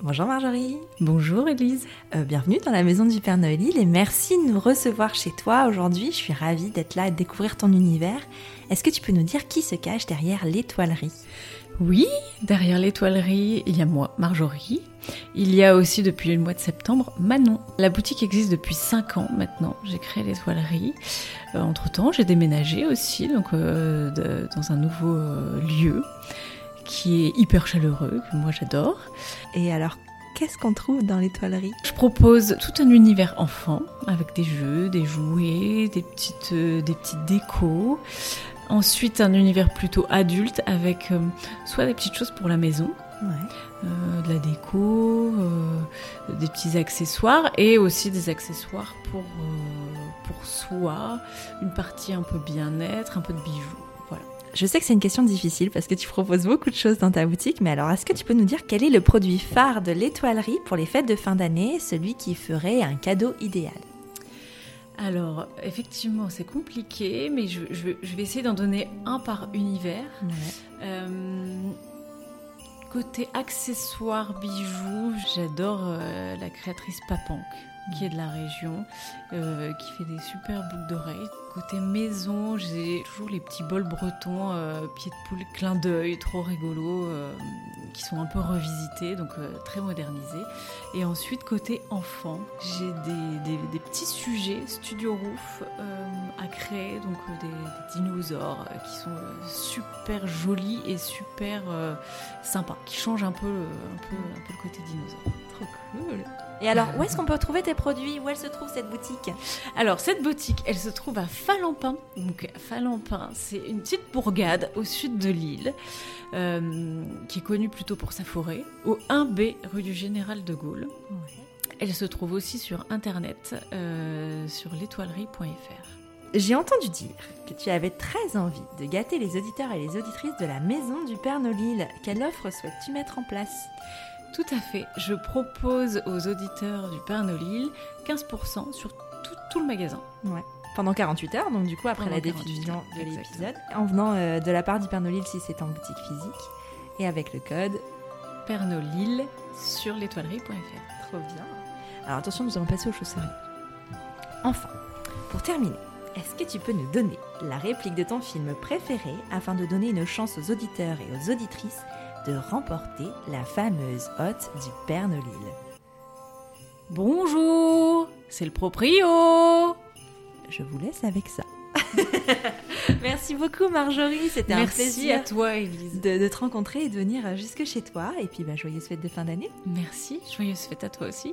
Bonjour Marjorie. Bonjour Elise. Euh, bienvenue dans la maison du Père Noël et merci de nous recevoir chez toi aujourd'hui. Je suis ravie d'être là et de découvrir ton univers. Est-ce que tu peux nous dire qui se cache derrière l'étoilerie? Oui, derrière l'étoilerie, il y a moi, Marjorie. Il y a aussi depuis le mois de septembre Manon. La boutique existe depuis 5 ans maintenant. J'ai créé l'étoilerie. Euh, entre-temps, j'ai déménagé aussi donc, euh, de- dans un nouveau euh, lieu qui est hyper chaleureux, que moi j'adore. Et alors, qu'est-ce qu'on trouve dans l'étoilerie? Je propose tout un univers enfant avec des jeux, des jouets, des petites, des petites décos. Ensuite, un univers plutôt adulte avec euh, soit des petites choses pour la maison, Ouais. euh, de la déco, euh, des petits accessoires et aussi des accessoires pour, pour soi, une partie un peu bien-être, un peu de bijoux. Voilà. Je sais que c'est une question difficile parce que tu proposes beaucoup de choses dans ta boutique, mais alors est-ce que tu peux nous dire quel est le produit phare de l'étoilerie pour les fêtes de fin d'année, celui qui ferait un cadeau idéal? Alors, effectivement, c'est compliqué, mais je, je vais- je vais essayer d'en donner un par univers. Euh, côté accessoires, bijoux, j'adore euh, la créatrice Papank, qui est de la région, euh, qui fait des super boucles d'oreilles. Côté maison, j'ai toujours les petits bols bretons, euh, pieds de poule, clin d'œil, trop rigolos, euh, qui sont un peu revisités, donc très modernisés. Et ensuite, côté enfant, j'ai des, petits sujets Studio Roof à créer, donc des, dinosaures qui sont super jolis et super sympas, qui changent un peu, un peu, un peu le côté dinosaure. Trop cool. Et alors, où est-ce qu'on peut trouver tes produits? Où elle se trouve cette boutique? Alors, cette boutique, elle se trouve à Falampin. Donc, Falampin, c'est une petite bourgade au sud de l'île, euh, qui est connue plutôt pour sa forêt, au 1B rue du Général de Gaulle. Elle se trouve aussi sur internet, euh, sur l'étoilerie.fr. J'ai entendu dire que tu avais très envie de gâter les auditeurs et les auditrices de la maison du Père Nolil. Quelle offre souhaites-tu mettre en place? Tout à fait. Je propose aux auditeurs du Père Nolil 15% sur tout, tout le magasin. Ouais. Pendant 48 heures, donc du coup après Pendant la 48 diffusion de l'épisode, en venant euh, de la part du Père si c'est en boutique physique, et avec le code Père Nolil sur l'étoilerie.fr. Trop bien. Alors attention, nous allons passer aux choses sérieuses. Enfin, pour terminer, est-ce que tu peux nous donner la réplique de ton film préféré afin de donner une chance aux auditeurs et aux auditrices de remporter la fameuse hotte du Père Nolil Bonjour, c'est le proprio. Je vous laisse avec ça. Merci beaucoup Marjorie, c'était un plaisir à toi, Elise. de, de te rencontrer et de venir jusque chez toi. Et puis bah, joyeuse fête de fin d'année. Merci, joyeuse fête à toi aussi.